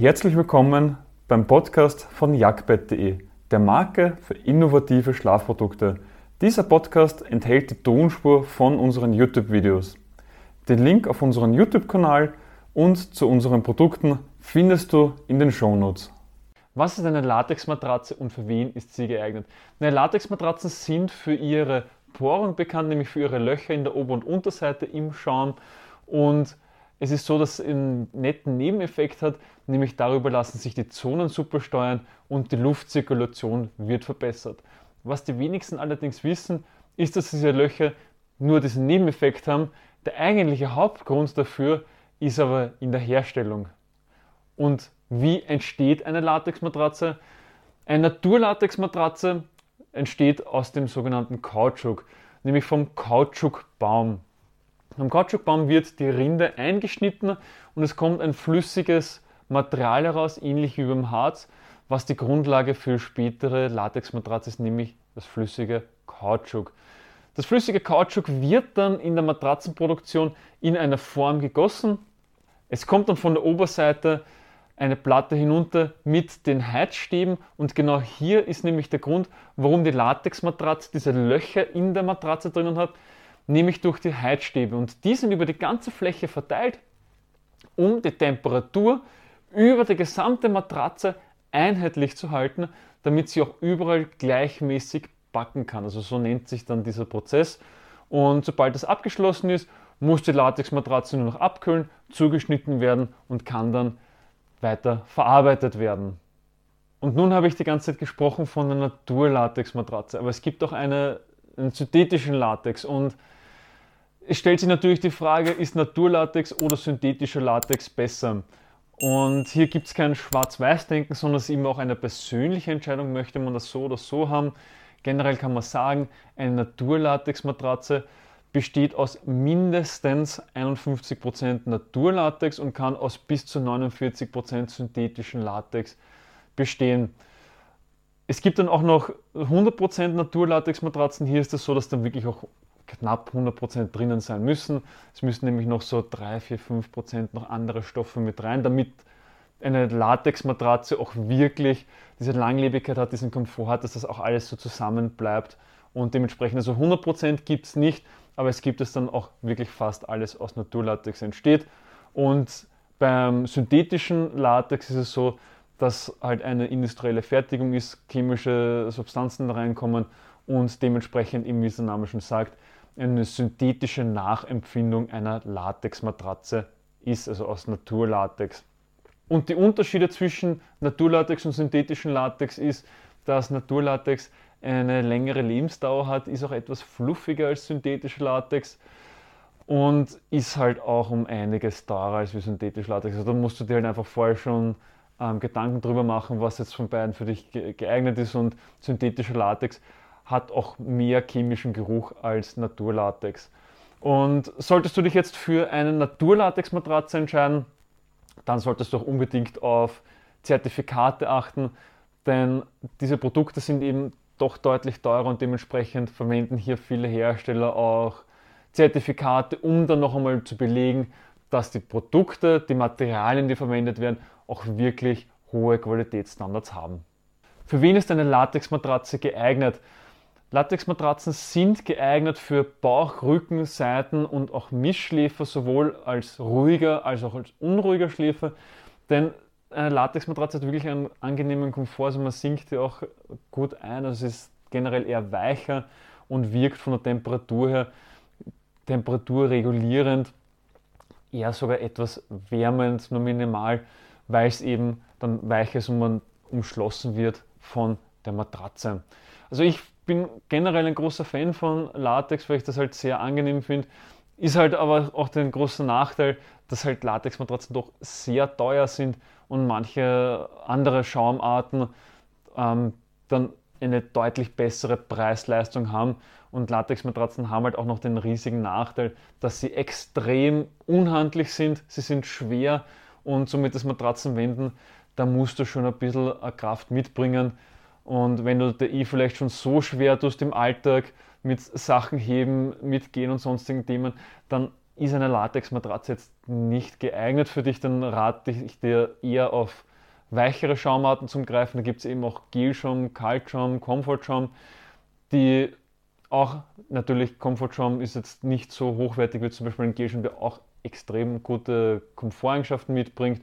Herzlich willkommen beim Podcast von jagdbett.de, der Marke für innovative Schlafprodukte. Dieser Podcast enthält die Tonspur von unseren YouTube-Videos. Den Link auf unseren YouTube-Kanal und zu unseren Produkten findest du in den Shownotes. Was ist eine Latexmatratze und für wen ist sie geeignet? Eine Latexmatratzen sind für ihre Poren bekannt, nämlich für ihre Löcher in der Ober- und Unterseite im Schaum und es ist so, dass es einen netten Nebeneffekt hat, nämlich darüber lassen sich die Zonen super steuern und die Luftzirkulation wird verbessert. Was die wenigsten allerdings wissen, ist, dass diese Löcher nur diesen Nebeneffekt haben. Der eigentliche Hauptgrund dafür ist aber in der Herstellung. Und wie entsteht eine Latexmatratze? Eine Naturlatexmatratze entsteht aus dem sogenannten Kautschuk, nämlich vom Kautschukbaum. Am Kautschukbaum wird die Rinde eingeschnitten und es kommt ein flüssiges Material heraus, ähnlich wie beim Harz, was die Grundlage für spätere Latexmatratzen ist, nämlich das flüssige Kautschuk. Das flüssige Kautschuk wird dann in der Matratzenproduktion in einer Form gegossen. Es kommt dann von der Oberseite eine Platte hinunter mit den Heizstäben und genau hier ist nämlich der Grund, warum die Latexmatratze diese Löcher in der Matratze drinnen hat, nämlich durch die Heizstäbe. Und die sind über die ganze Fläche verteilt, um die Temperatur über die gesamte Matratze einheitlich zu halten, damit sie auch überall gleichmäßig backen kann. Also so nennt sich dann dieser Prozess. Und sobald das abgeschlossen ist, muss die Latexmatratze nur noch abkühlen, zugeschnitten werden und kann dann weiter verarbeitet werden. Und nun habe ich die ganze Zeit gesprochen von einer Naturlatexmatratze, aber es gibt auch eine, einen synthetischen Latex und es stellt sich natürlich die Frage, ist Naturlatex oder synthetischer Latex besser? Und hier gibt es kein Schwarz-Weiß-Denken, sondern es ist immer auch eine persönliche Entscheidung, möchte man das so oder so haben. Generell kann man sagen, eine Naturlatex-Matratze besteht aus mindestens 51% Naturlatex und kann aus bis zu 49% synthetischen Latex bestehen. Es gibt dann auch noch 100% Naturlatex-Matratzen. Hier ist es so, dass dann wirklich auch knapp 100% drinnen sein müssen. Es müssen nämlich noch so 3, 4, 5% noch andere Stoffe mit rein, damit eine Latexmatratze auch wirklich diese Langlebigkeit hat, diesen Komfort hat, dass das auch alles so zusammen bleibt. Und dementsprechend, also 100% gibt es nicht, aber es gibt es dann auch wirklich fast alles aus Naturlatex entsteht. Und beim synthetischen Latex ist es so, dass halt eine industrielle Fertigung ist, chemische Substanzen reinkommen und dementsprechend, eben wie der Name schon sagt, eine synthetische Nachempfindung einer Latexmatratze ist, also aus Naturlatex. Und die Unterschiede zwischen Naturlatex und synthetischen Latex ist, dass Naturlatex eine längere Lebensdauer hat, ist auch etwas fluffiger als synthetischer Latex und ist halt auch um einiges teurer als wie synthetischer Latex. Also da musst du dir halt einfach vorher schon ähm, Gedanken drüber machen, was jetzt von beiden für dich geeignet ist und synthetischer Latex hat auch mehr chemischen Geruch als Naturlatex. Und solltest du dich jetzt für eine Naturlatex-Matratze entscheiden, dann solltest du auch unbedingt auf Zertifikate achten, denn diese Produkte sind eben doch deutlich teurer und dementsprechend verwenden hier viele Hersteller auch Zertifikate, um dann noch einmal zu belegen, dass die Produkte, die Materialien, die verwendet werden, auch wirklich hohe Qualitätsstandards haben. Für wen ist eine Latexmatratze geeignet? Latexmatratzen sind geeignet für Bauch, Rücken, Seiten und auch Mischschläfer, sowohl als ruhiger als auch als unruhiger Schläfer. Denn eine Latexmatratze hat wirklich einen angenehmen Komfort, also man sinkt die auch gut ein, also es ist generell eher weicher und wirkt von der Temperatur her temperaturregulierend, eher sogar etwas wärmend, nur minimal, weil es eben dann weich ist und man umschlossen wird von der Matratze. Also ich bin generell ein großer Fan von Latex, weil ich das halt sehr angenehm finde. Ist halt aber auch den großen Nachteil, dass halt Latexmatratzen doch sehr teuer sind und manche andere Schaumarten ähm, dann eine deutlich bessere Preis-Leistung haben. Und Latexmatratzen haben halt auch noch den riesigen Nachteil, dass sie extrem unhandlich sind, sie sind schwer und somit das Matratzenwenden, da musst du schon ein bisschen Kraft mitbringen. Und wenn du der I vielleicht schon so schwer tust im Alltag mit Sachen heben, mitgehen und sonstigen Themen, dann ist eine Latexmatratze jetzt nicht geeignet für dich, dann rate ich dir eher auf weichere Schaumarten zum Greifen. Da gibt es eben auch Gelschaum, Kaltschaum, Comfortschaum, die auch natürlich Comfortschaum ist jetzt nicht so hochwertig wie zum Beispiel ein Gelschaum, der auch extrem gute Komforteigenschaften mitbringt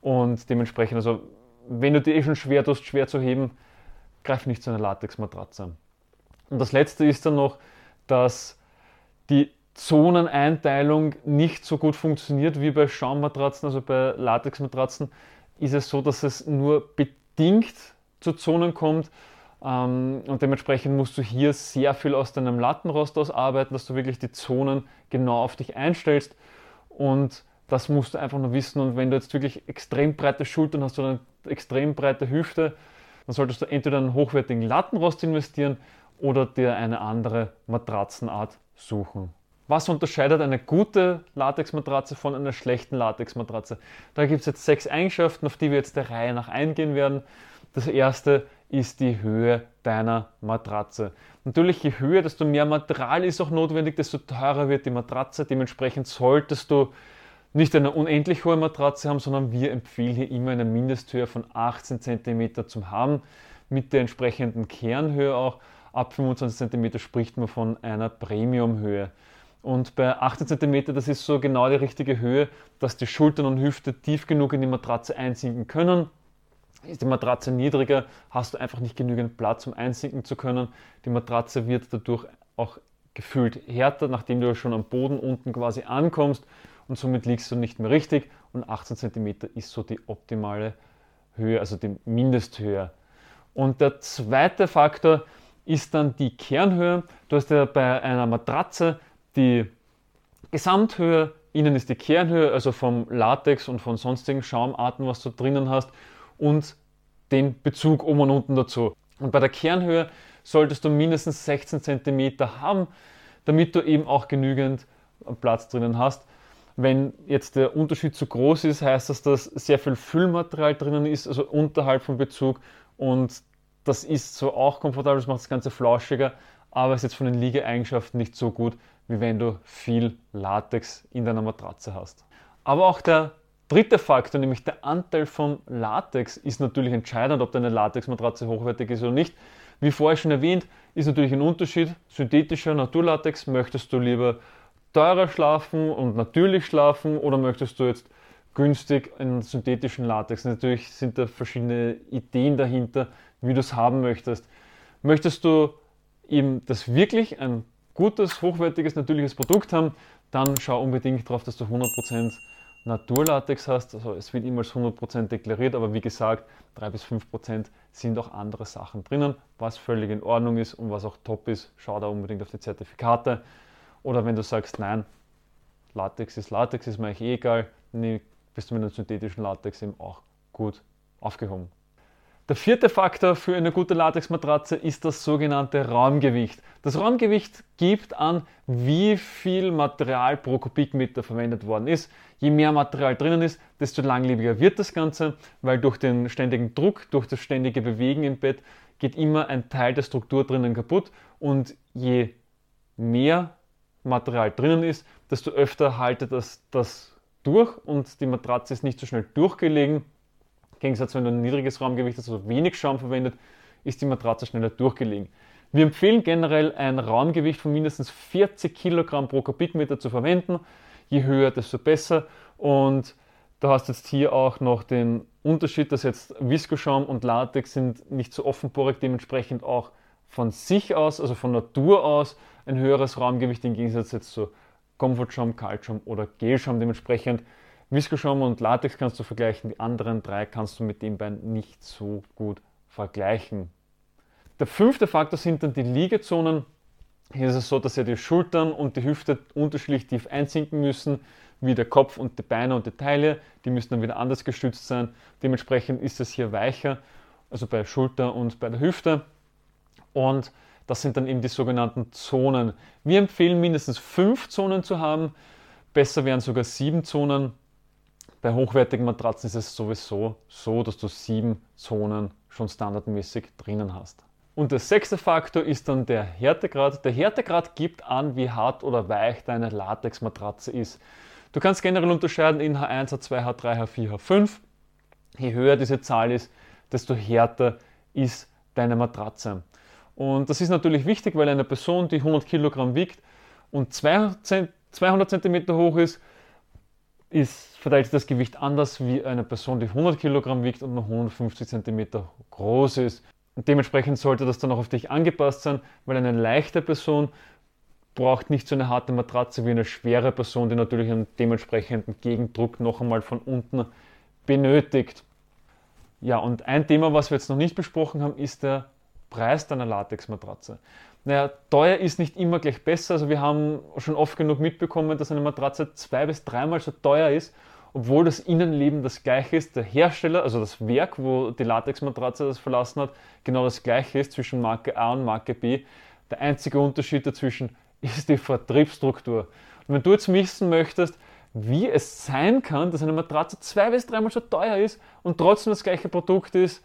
und dementsprechend, also wenn du dir eh schon schwer tust, schwer zu heben, greif nicht zu einer Latexmatratze. Und das letzte ist dann noch, dass die Zoneneinteilung nicht so gut funktioniert wie bei Schaummatratzen, also bei Latexmatratzen ist es so, dass es nur bedingt zu Zonen kommt ähm, und dementsprechend musst du hier sehr viel aus deinem Lattenrost ausarbeiten, dass du wirklich die Zonen genau auf dich einstellst und das musst du einfach nur wissen und wenn du jetzt wirklich extrem breite Schultern hast oder eine extrem breite Hüfte, dann solltest du entweder einen hochwertigen Lattenrost investieren oder dir eine andere Matratzenart suchen. Was unterscheidet eine gute Latexmatratze von einer schlechten Latexmatratze? Da gibt es jetzt sechs Eigenschaften, auf die wir jetzt der Reihe nach eingehen werden. Das erste ist die Höhe deiner Matratze. Natürlich, je höher, desto mehr Material ist auch notwendig, desto teurer wird die Matratze. Dementsprechend solltest du nicht eine unendlich hohe Matratze haben, sondern wir empfehlen hier immer eine Mindesthöhe von 18 cm zum haben, mit der entsprechenden Kernhöhe auch. Ab 25 cm spricht man von einer Premiumhöhe. Und bei 18 cm, das ist so genau die richtige Höhe, dass die Schultern und Hüfte tief genug in die Matratze einsinken können. Ist die Matratze niedriger, hast du einfach nicht genügend Platz, um einsinken zu können. Die Matratze wird dadurch auch gefühlt härter, nachdem du schon am Boden unten quasi ankommst und somit liegst du nicht mehr richtig. Und 18 cm ist so die optimale Höhe, also die Mindesthöhe. Und der zweite Faktor ist dann die Kernhöhe. Du hast ja bei einer Matratze die Gesamthöhe, innen ist die Kernhöhe, also vom Latex und von sonstigen Schaumarten, was du drinnen hast, und den Bezug oben und unten dazu. Und bei der Kernhöhe solltest du mindestens 16 cm haben, damit du eben auch genügend Platz drinnen hast. Wenn jetzt der Unterschied zu groß ist, heißt das, dass sehr viel Füllmaterial drinnen ist, also unterhalb vom Bezug. Und das ist so auch komfortabel, das macht das Ganze flauschiger, aber ist jetzt von den Liegeeigenschaften nicht so gut, wie wenn du viel Latex in deiner Matratze hast. Aber auch der dritte Faktor, nämlich der Anteil vom Latex, ist natürlich entscheidend, ob deine Latexmatratze hochwertig ist oder nicht. Wie vorher schon erwähnt, ist natürlich ein Unterschied. Synthetischer Naturlatex, möchtest du lieber teurer schlafen und natürlich schlafen oder möchtest du jetzt günstig einen synthetischen Latex? Natürlich sind da verschiedene Ideen dahinter, wie du es haben möchtest. Möchtest du eben das wirklich ein gutes, hochwertiges, natürliches Produkt haben, dann schau unbedingt darauf, dass du 100% Naturlatex hast. Also es wird immer als 100% deklariert, aber wie gesagt, 3 bis 5% sind auch andere Sachen drinnen, was völlig in Ordnung ist und was auch top ist. Schau da unbedingt auf die Zertifikate. Oder wenn du sagst, nein, Latex ist Latex, ist mir eigentlich eh egal, nee, bist du mit einem synthetischen Latex eben auch gut aufgehoben. Der vierte Faktor für eine gute Latexmatratze ist das sogenannte Raumgewicht. Das Raumgewicht gibt an, wie viel Material pro Kubikmeter verwendet worden ist. Je mehr Material drinnen ist, desto langlebiger wird das Ganze, weil durch den ständigen Druck, durch das ständige Bewegen im Bett geht immer ein Teil der Struktur drinnen kaputt und je mehr Material drinnen ist, desto öfter haltet das, das durch und die Matratze ist nicht so schnell durchgelegen im Gegensatz, wenn du ein niedriges Raumgewicht hast, also wenig Schaum verwendet, ist die Matratze schneller durchgelegen. Wir empfehlen generell ein Raumgewicht von mindestens 40 Kilogramm pro Kubikmeter zu verwenden. Je höher, desto besser. Und du hast jetzt hier auch noch den Unterschied, dass jetzt Viskoschaum und Latex sind nicht so offenporig, dementsprechend auch von sich aus, also von Natur aus, ein höheres Raumgewicht im Gegensatz jetzt zu Comfortschaum, Kaltschaum oder Gelschaum. Dementsprechend Viskoschaum und Latex kannst du vergleichen, die anderen drei kannst du mit dem Bein nicht so gut vergleichen. Der fünfte Faktor sind dann die Liegezonen. Hier ist es so, dass ja die Schultern und die Hüfte unterschiedlich tief einsinken müssen, wie der Kopf und die Beine und die Teile. Die müssen dann wieder anders gestützt sein. Dementsprechend ist es hier weicher, also bei Schulter und bei der Hüfte. Und das sind dann eben die sogenannten Zonen. Wir empfehlen mindestens fünf Zonen zu haben. Besser wären sogar sieben Zonen. Bei hochwertigen Matratzen ist es sowieso so, dass du sieben Zonen schon standardmäßig drinnen hast. Und der sechste Faktor ist dann der Härtegrad. Der Härtegrad gibt an, wie hart oder weich deine Latexmatratze ist. Du kannst generell unterscheiden in H1, H2, H3, H4, H5. Je höher diese Zahl ist, desto härter ist deine Matratze. Und das ist natürlich wichtig, weil eine Person, die 100 Kilogramm wiegt und 200 cm hoch ist, ist, verteilt das Gewicht anders wie eine Person, die 100 Kilogramm wiegt und nur 150 cm groß ist. Und dementsprechend sollte das dann auch auf dich angepasst sein, weil eine leichte Person braucht nicht so eine harte Matratze wie eine schwere Person, die natürlich einen dementsprechenden Gegendruck noch einmal von unten benötigt. Ja, und ein Thema, was wir jetzt noch nicht besprochen haben, ist der Preis deiner Latexmatratze. Naja, teuer ist nicht immer gleich besser. Also wir haben schon oft genug mitbekommen, dass eine Matratze zwei bis dreimal so teuer ist, obwohl das Innenleben das gleiche ist. Der Hersteller, also das Werk, wo die Latexmatratze das verlassen hat, genau das gleiche ist zwischen Marke A und Marke B. Der einzige Unterschied dazwischen ist die Vertriebsstruktur. Und wenn du jetzt wissen möchtest, wie es sein kann, dass eine Matratze zwei bis dreimal so teuer ist und trotzdem das gleiche Produkt ist,